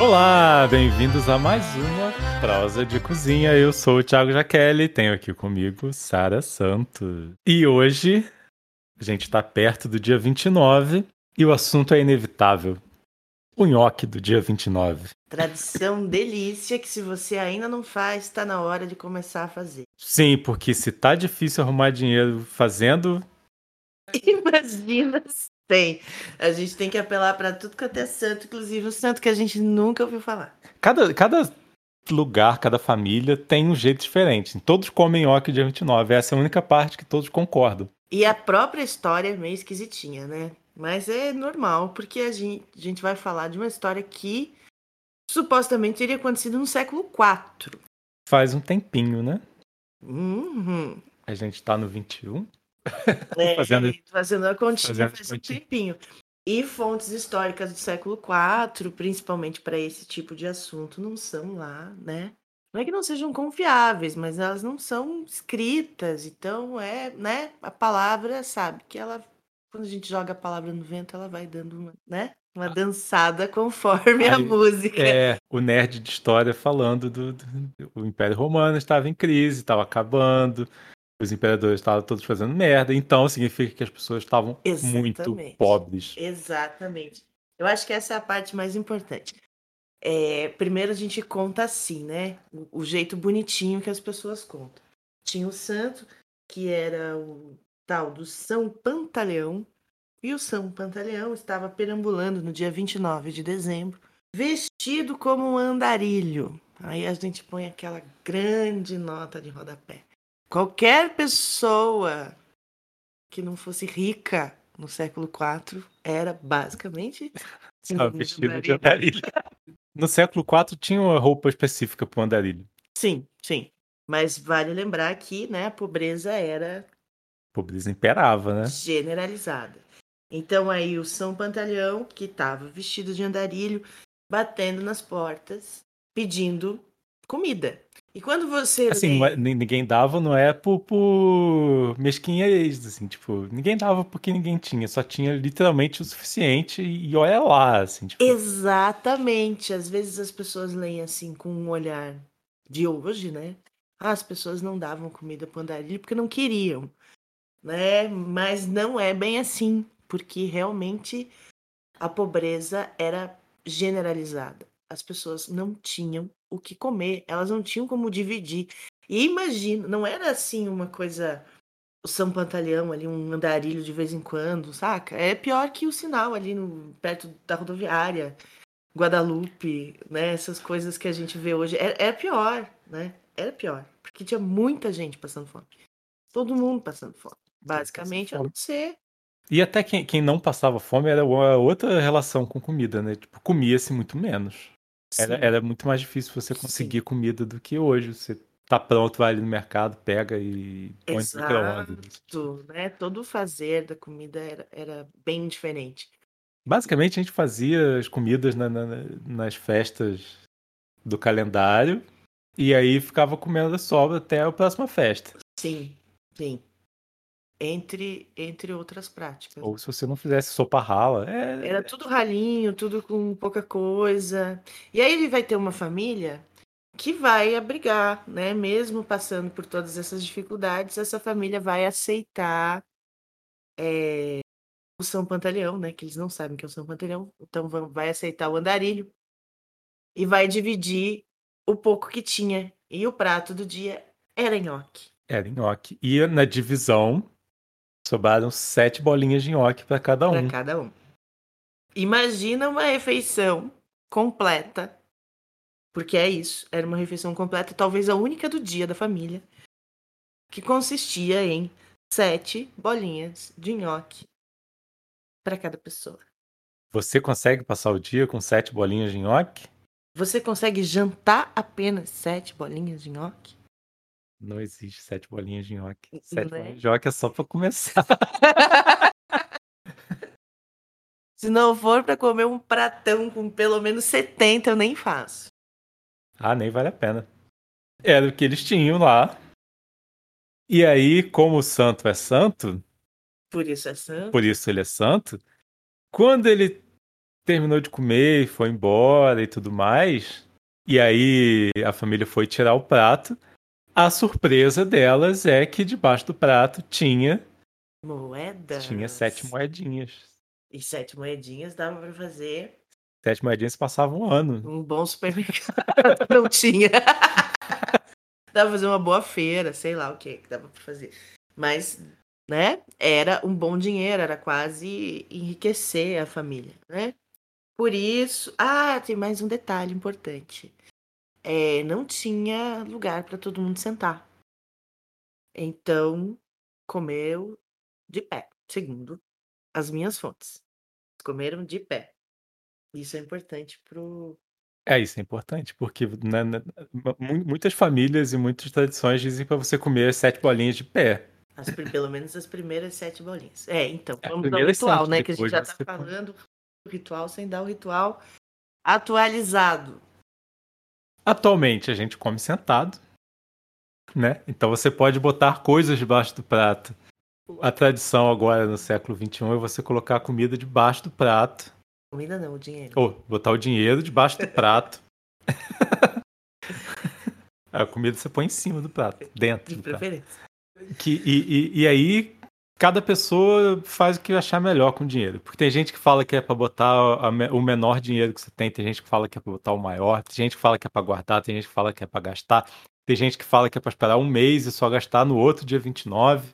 Olá, bem-vindos a mais uma prosa de cozinha. Eu sou o Thiago Jaqueline, tenho aqui comigo Sara Santos. E hoje a gente está perto do dia 29 e o assunto é inevitável. O nhoque do dia 29. Tradição delícia que se você ainda não faz, está na hora de começar a fazer. Sim, porque se tá difícil arrumar dinheiro fazendo, Imagina tem. A gente tem que apelar para tudo quanto é santo, inclusive o santo que a gente nunca ouviu falar. cada, cada lugar, cada família tem um jeito diferente. Todos comem nhoque dia 29. Essa é a única parte que todos concordam. E a própria história é meio esquisitinha, né? Mas é normal, porque a gente, a gente vai falar de uma história que supostamente teria acontecido no século IV. Faz um tempinho, né? Uhum. A gente tá no 21. É, Fazendo- fazendo a continha fazendo faz um continha. tempinho. E fontes históricas do século IV, principalmente para esse tipo de assunto, não são lá, né? Não é que não sejam confiáveis, mas elas não são escritas. Então é, né? A palavra, sabe, que ela quando a gente joga a palavra no vento, ela vai dando uma, né? Uma dançada conforme a Aí, música. É, o nerd de história falando do, do- o Império Romano estava em crise, estava acabando, os imperadores estavam todos fazendo merda, então significa que as pessoas estavam muito pobres. Exatamente. Eu acho que essa é a parte mais importante. É, primeiro a gente conta assim, né? O, o jeito bonitinho que as pessoas contam. Tinha o santo, que era o tal do São Pantaleão, e o São Pantaleão estava perambulando no dia 29 de dezembro, vestido como um andarilho. Aí a gente põe aquela grande nota de rodapé. Qualquer pessoa que não fosse rica no século IV era basicamente vestido de andarilho. andarilho. No século IV tinha uma roupa específica para o andarilho. Sim, sim. Mas vale lembrar que né, a pobreza era A pobreza imperava, né? generalizada. Então aí o São Pantaleão, que estava vestido de andarilho, batendo nas portas, pedindo comida. E quando você Assim, lê- é- ni- ninguém dava, não é por, por mesquinhez, assim, tipo, ninguém dava porque ninguém tinha, só tinha literalmente o suficiente e olha lá, assim, tipo, Exatamente. Às vezes as pessoas leem assim com um olhar de hoje, né? Ah, as pessoas não davam comida para andarilho porque não queriam, né? Mas não é bem assim, porque realmente a pobreza era generalizada. As pessoas não tinham o que comer, elas não tinham como dividir. E imagina, não era assim uma coisa o São Pantaleão ali, um andarilho de vez em quando, saca? É pior que o sinal ali no, perto da rodoviária, Guadalupe, né? Essas coisas que a gente vê hoje. Era, era pior, né? Era pior. Porque tinha muita gente passando fome. Todo mundo passando fome. Basicamente, a não ser. E até quem, quem não passava fome era outra relação com comida, né? Tipo, comia-se muito menos. Era, Sim, era muito mais difícil você conseguir comida do que hoje. Você tá pronto, vai ali no mercado, pega e põe no micro-ondas. Exato, né? Todo o fazer da comida era, era bem diferente. Basicamente, a gente fazia as comidas na- na- nas festas do calendário e aí ficava comendo a sobra até a próxima festa. Sim, sim. Entre, entre outras práticas. Ou se você não fizesse sopa rala. É, Era tudo ralinho, tudo com pouca coisa. E aí ele vai ter uma família que vai abrigar, né? Mesmo passando por todas essas dificuldades, essa família vai aceitar é, o São Pantaleão, né? Que eles não sabem que é o São Pantaleão, então vão- vai aceitar o andarilho e vai dividir o pouco que tinha. E o prato do dia era nhoque. Era nhoque. E na divisão, sobraram sete bolinhas de nhoque para cada para um. cada um. Imagina uma refeição completa, porque é isso, era uma refeição completa, talvez a única do dia da família, que consistia em sete bolinhas de nhoque para cada pessoa. Você consegue passar o dia com sete bolinhas de nhoque? Você consegue jantar apenas sete bolinhas de nhoque? Não existe sete bolinhas de nhoque. Sete Né? bolinhas de nhoque é só para começar. Se não for para comer um pratão com pelo menos 70, eu nem faço. Ah, nem vale a pena. Era o que eles tinham lá. E aí, como o santo é santo, Por isso é santo. por isso ele é santo, quando ele terminou de comer e foi embora e tudo mais. E aí a família foi tirar o prato. A surpresa delas é que debaixo do prato tinha Moedas. tinha sete moedinhas. E sete moedinhas dava pra fazer Sete moedinhas passava um ano. um bom supermercado. Não tinha. dava pra fazer uma boa feira, sei lá o que que dava pra fazer. Mas, né, era um bom dinheiro, era quase enriquecer a família, né? Por isso. Ah, tem mais um detalhe importante. É, não tinha lugar para todo mundo sentar. Então, comeu de pé, segundo as minhas fontes. Comeram de pé. Isso é importante pro. É, isso é importante, porque né, né, mu- muitas famílias e muitas tradições dizem para você comer sete bolinhas de pé. as pelo menos as primeiras sete bolinhas. É, então, É, vamos ao ritual, sete, né? Que a gente já tá falando do ritual sem dar o ritual atualizado. Atualmente a gente come sentado, né? Então você pode botar coisas debaixo do prato. A tradição agora no século XXI é você colocar a comida debaixo do prato. Comida não, o dinheiro. Ou botar o dinheiro debaixo do prato. a comida você põe em cima do prato, dentro De do prato. preferência. Que, e, e, e aí, cada pessoa faz o que achar melhor com o dinheiro. Porque tem gente que fala que é pra botar o menor dinheiro que você tem, tem gente que fala que é pra botar o maior, tem gente que fala que é pra guardar, tem gente que fala que é pra gastar, tem gente que fala que é pra esperar um mês e só gastar no outro dia 29.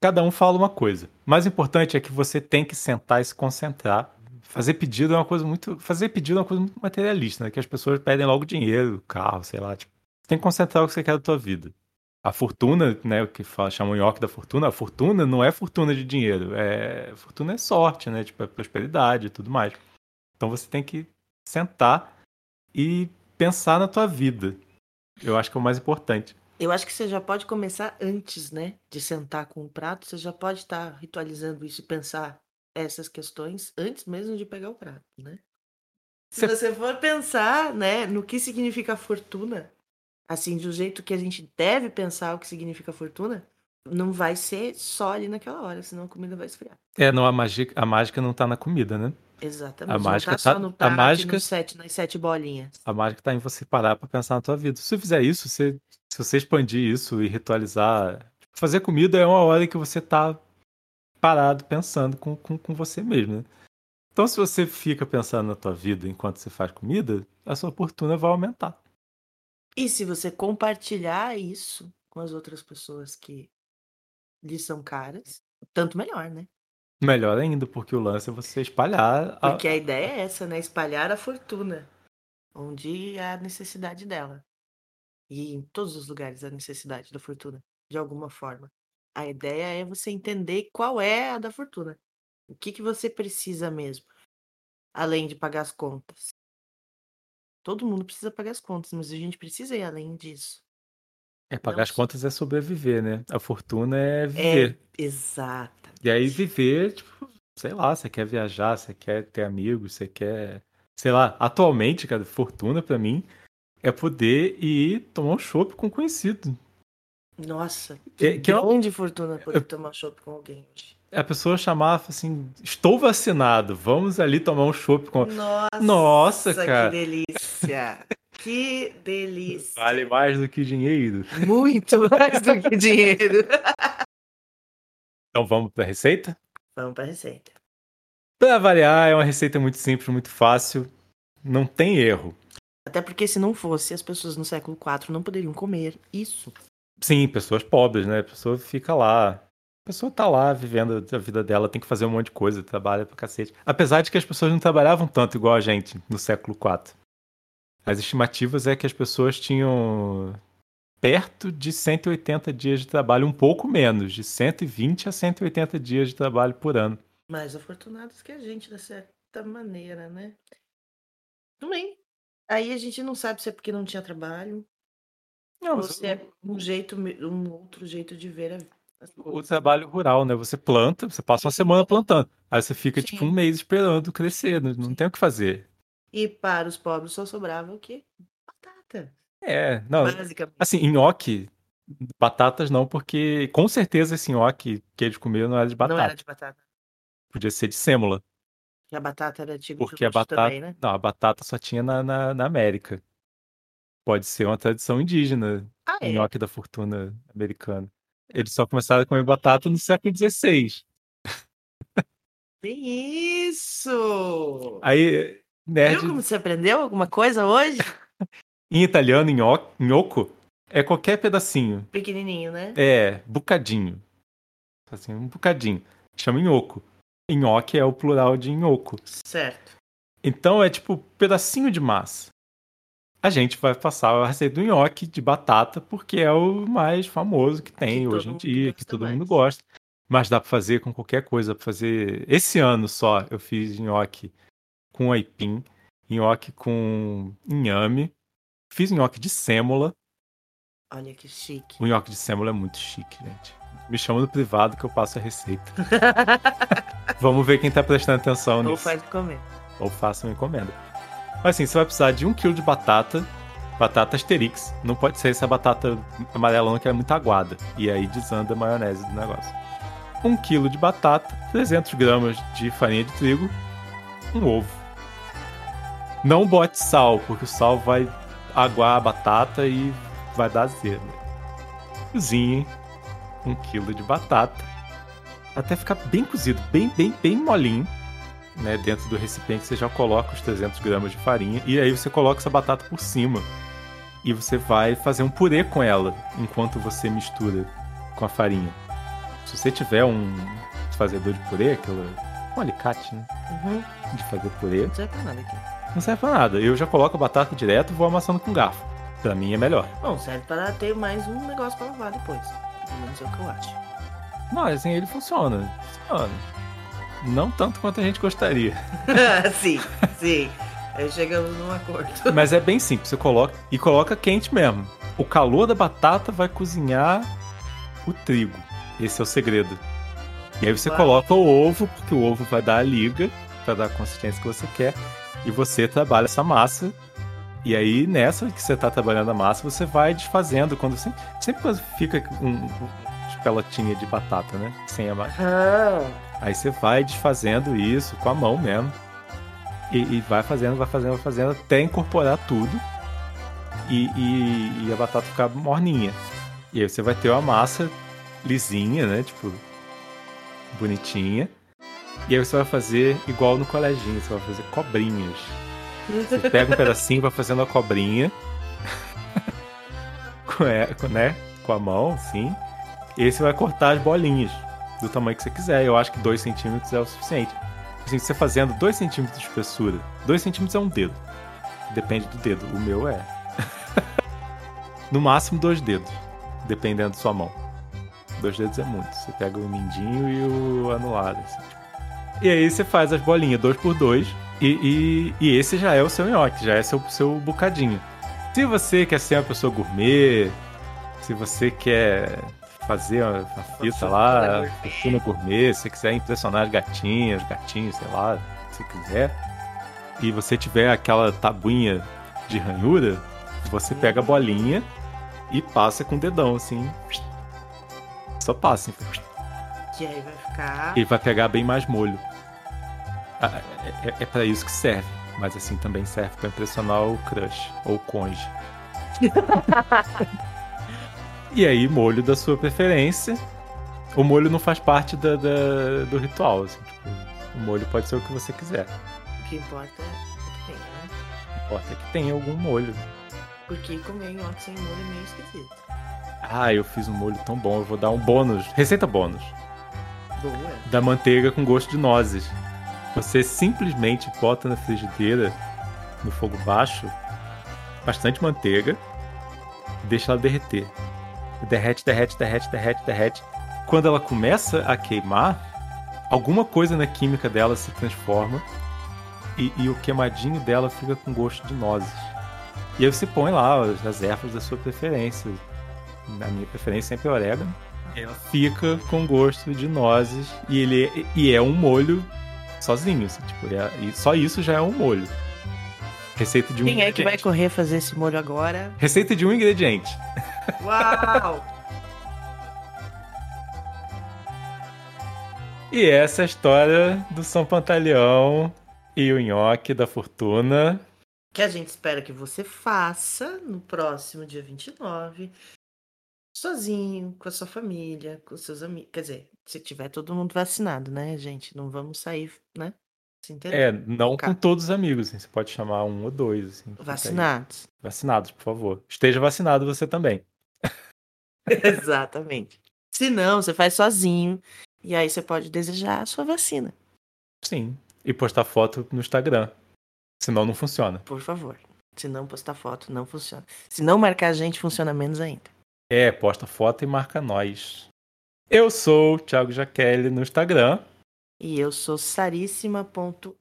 Cada um fala uma coisa. O mais importante é que você tem que sentar e se concentrar. Fazer pedido é uma coisa muito. Fazer pedido é uma coisa muito materialista, né? Que as pessoas pedem logo dinheiro, carro, sei lá. Tipo, tem que concentrar o que você quer da tua vida. A fortuna, né, o que fala, chamam o nhoque da fortuna, a fortuna não é fortuna de dinheiro, é fortuna é sorte, né, tipo, é prosperidade e tudo mais. Então você tem que sentar e pensar na tua vida. Eu acho que é o mais importante. Eu acho que você já pode começar antes, né? De sentar com o prato, você já pode estar ritualizando isso e pensar essas questões antes mesmo de pegar o prato, né? Se Você- você for pensar, né, no que significa fortuna, assim, do jeito que a gente deve pensar o que significa fortuna, não vai ser só ali naquela hora, senão a comida vai esfriar. É, não, a mágica, a mágica não tá na comida, né? Exatamente. A não mágica tá só tá- no a prato e mágica- nos sete, nas sete bolinhas. A mágica tá em você parar pra pensar na tua vida. Se você fizer isso, você- se você expandir isso e ritualizar. tipo, fazer comida é uma hora que você tá parado pensando com, com, com você mesmo, né? Então, se você fica pensando na tua vida enquanto você faz comida, a sua fortuna vai aumentar. E se você compartilhar isso com as outras pessoas que lhe são caras, tanto melhor, né? Melhor ainda, porque o lance é você espalhar. a- Porque a ideia é essa, né? Espalhar a fortuna onde há necessidade dela. E em todos os lugares há necessidade da fortuna, de alguma forma. A ideia é você entender qual é a da fortuna. O que, que você precisa mesmo, além de pagar as contas. Todo mundo precisa pagar as contas, mas a gente precisa ir além disso. É pagar não as só- contas é sobreviver, né? A fortuna é É, viver. exata. E aí viver, tipo, sei lá, você quer viajar, você quer ter amigos, você quer. Sei lá, atualmente, cara, fortuna pra mim é poder ir tomar um chopp com um conhecido. Nossa, É, que que é grande fortuna poder tomar chopp com alguém hoje. A pessoa chamar assim, estou vacinado, vamos ali tomar um chopp com. Nossa, Nossa, cara. que delícia. Que delícia. Vale mais do que dinheiro. Muito mais do que dinheiro. Então vamos pra receita? Vamos para a receita. Pra variar, é uma receita muito simples, muito fácil. Não tem erro. Até porque se não fosse, as pessoas no século IV não poderiam comer isso. Sim, pessoas pobres, né? A pessoa fica lá. A pessoa tá lá vivendo a vida dela, tem que fazer um monte de coisa, trabalha pra cacete. Apesar de que as pessoas não trabalhavam tanto igual a gente no século IV. As estimativas é que as pessoas tinham perto de 180 dias de trabalho, um pouco menos, de 120 a 180 dias de trabalho por ano. Mais afortunados que a gente, de certa maneira, né? Tudo bem. Aí a gente não sabe se é porque não tinha trabalho, Não, ou se é um jeito, um outro jeito de ver a- as o trabalho rural, né? Você planta, você passa uma semana plantando. Aí você fica tipo Sim. um mês esperando crescer, não, não Sim. tem o que fazer. E para os pobres só sobrava o quê? Batata. É, não, Basicamente. Assim, nhoque, batatas não, porque com certeza esse nhoque que eles comeram não era de Não batata. era de batata. Podia ser de sêmola. Que a batata era tipo Porque a batata. também, né? Não, a batata só tinha na, na, na América. Pode ser uma tradição indígena, Ah, é? nhoque da fortuna americano. Eles só começaram a comer batata no século XVI. Isso! Aí, Viu nerd, como você aprendeu alguma coisa hoje? em italiano, gnocco, é qualquer pedacinho. Pequenininho, né? É, bocadinho. Assim, um bocadinho. Chama nhoco. Nhoque é o plural de nhoco. Certo. Então é tipo pedacinho de massa. A gente vai passar a receita do nhoque de batata porque é o mais famoso que tem Que hoje em dia, que todo mais. mundo gosta. Mas dá pra fazer com qualquer coisa. Pra fazer. Esse ano só eu fiz nhoque com aipim, nhoque com inhame, fiz nhoque de sêmola. Olha que chique. O nhoque de sêmola é muito chique, gente. Me chama no privado que eu passo a receita. Vamos ver quem tá prestando atenção Ou nisso. faz de comer. Ou faça uma encomenda. Mas assim, você vai precisar de um quilo de batata, batata Asterix. Não pode ser essa batata amarelona que é muito aguada. E aí desanda a maionese do negócio. Um quilo de batata, 300 gramas de farinha de trigo, um ovo. Não bote sal, porque o sal vai aguar a batata e vai dar azedo. Cozinhe um quilo de batata até ficar bem cozido, bem, bem, bem molinho né, dentro do recipiente, você já coloca os 300 gramas de farinha e aí você coloca essa batata por cima. E você vai fazer um purê com ela enquanto você mistura com a farinha. Se você tiver um fazedor de purê, aquele um alicate, né, Uhum. de fazer purê, Não serve pra nada aqui. não serve pra nada. Eu já coloco a batata direto e vou amassando com garfo. Pra mim é melhor. Bom, serve para ter mais um negócio pra lavar depois. Pelo menos é o que eu acho. Mas assim, ele funciona. Funciona. Não tanto quanto a gente gostaria. sim, sim. Aí chegamos num acordo. Mas é bem simples, você coloca e coloca quente mesmo. O calor da batata vai cozinhar o trigo. Esse é o segredo. E aí você Uau. coloca o ovo, porque o ovo vai dar a liga para dar a consistência que você quer. E você trabalha essa massa. E aí, nessa que você está trabalhando a massa, você vai desfazendo. Quando sempre, sempre fica um, um pelotinha de batata, né? Sem a massa. Ah, Aí você vai desfazendo isso com a mão mesmo. E, e vai fazendo, vai fazendo, vai fazendo até incorporar tudo. E, e- e a batata ficar morninha. E aí você vai ter uma massa lisinha, né? Tipo, bonitinha. E aí você vai fazer igual no coleginho, você vai fazer cobrinhas. Você pega um pedacinho e vai fazendo a cobrinha. com, é, com, né? com a mão, assim. E aí você vai cortar as bolinhas do tamanho que você quiser. Eu acho que 2 centímetros é o suficiente. Assim, você fazendo 2 centímetros de espessura, 2 centímetros é um dedo. Depende do dedo. O meu é. no máximo dois dedos, dependendo da sua mão. Dois dedos é muito. Você pega o mindinho e o anular. assim, tipo. E aí você faz as bolinhas dois por dois e, e, e esse já é o seu nhoque, já é seu, seu bocadinho. Se você quer ser uma pessoa gourmet, se você quer fazer uma, fita lá, gourmet. fortuna gourmet, se você quiser impressionar as gatinhas, gatinhos, sei lá, se quiser, e você tiver aquela tabuinha de ranhura, você pega a bolinha e passa com o dedão, assim. Só passa, assim. que aí vai ficar. E vai pegar bem mais molho. Ah, É, é, é para isso que serve. Mas assim também serve para impressionar o crush ou o conge. e aí, molho da sua preferência. O molho não faz parte da, da- do ritual. assim, tipo, o molho pode ser o que você quiser. O que importa é o que tem, né? O que importa é que tenha algum molho. Porque comer nhoque sem molho é meio esquisito. Ah, eu fiz um molho tão bom, eu vou dar um bônus. Receita bônus. Boa. da manteiga com gosto de nozes. Você simplesmente bota na frigideira, no fogo baixo, bastante manteiga, e deixa ela derreter. Derrete, derrete, derrete, derrete, derrete. Quando ela começa a queimar, alguma coisa na química dela se transforma e, e o queimadinho dela fica com gosto de nozes. E aí você põe lá as, as ervas da sua preferência. Na minha preferência sempre é orégano ela fica com gosto de nozes e ele é, e é um molho sozinho, assim, tipo, é- e só isso já é um molho. Receita de um Quem é que vai correr fazer esse molho agora? Receita de um ingrediente. Uau! E essa é a história do São Pantaleão e o nhoque da fortuna. Que a gente espera que você faça no próximo dia 29, sozinho, com a sua família, com seus amigos. Quer dizer, se tiver todo mundo vacinado, né, gente? Não vamos sair, né? É, não com todos os amigos, assim, você pode chamar um ou dois. Assim. Vacinados. Vacinados, por favor. Esteja vacinado você também. Exatamente. Se não, você faz sozinho. E aí você pode desejar a sua vacina, Sim. E postar foto no Instagram. Senão não funciona. por favor. Se não postar foto, não funciona. Se não marcar a gente, funciona menos ainda. É, posta foto e marca nós. Eu sou o Thiago Jaqueline no Instagram. E eu sou saríssima.at.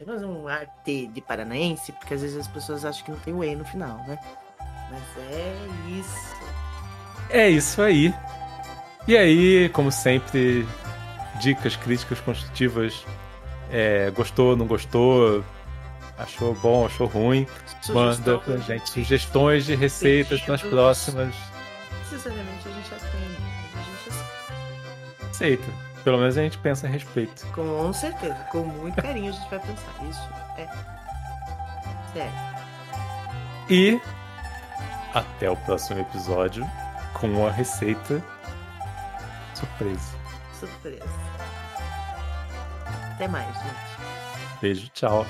Eu fazer um AT de paranaense, porque às vezes as pessoas acham que não tem o E no final, né? Mas é isso. É isso aí. E aí, como sempre, dicas, críticas construtivas. É, gostou, não gostou? Achou bom, achou ruim? Manda pra Sugestões, gente sugestões de receitas nas pedidos. próximas. Sinceramente, a gente atende. A gente aceita. Aceita. Pelo menos a gente pensa a respeito. Com certeza, com muito carinho a gente vai pensar. Isso é sério. E até o próximo episódio com uma receita surpresa. Surpresa. Até mais, gente. Beijo, tchau.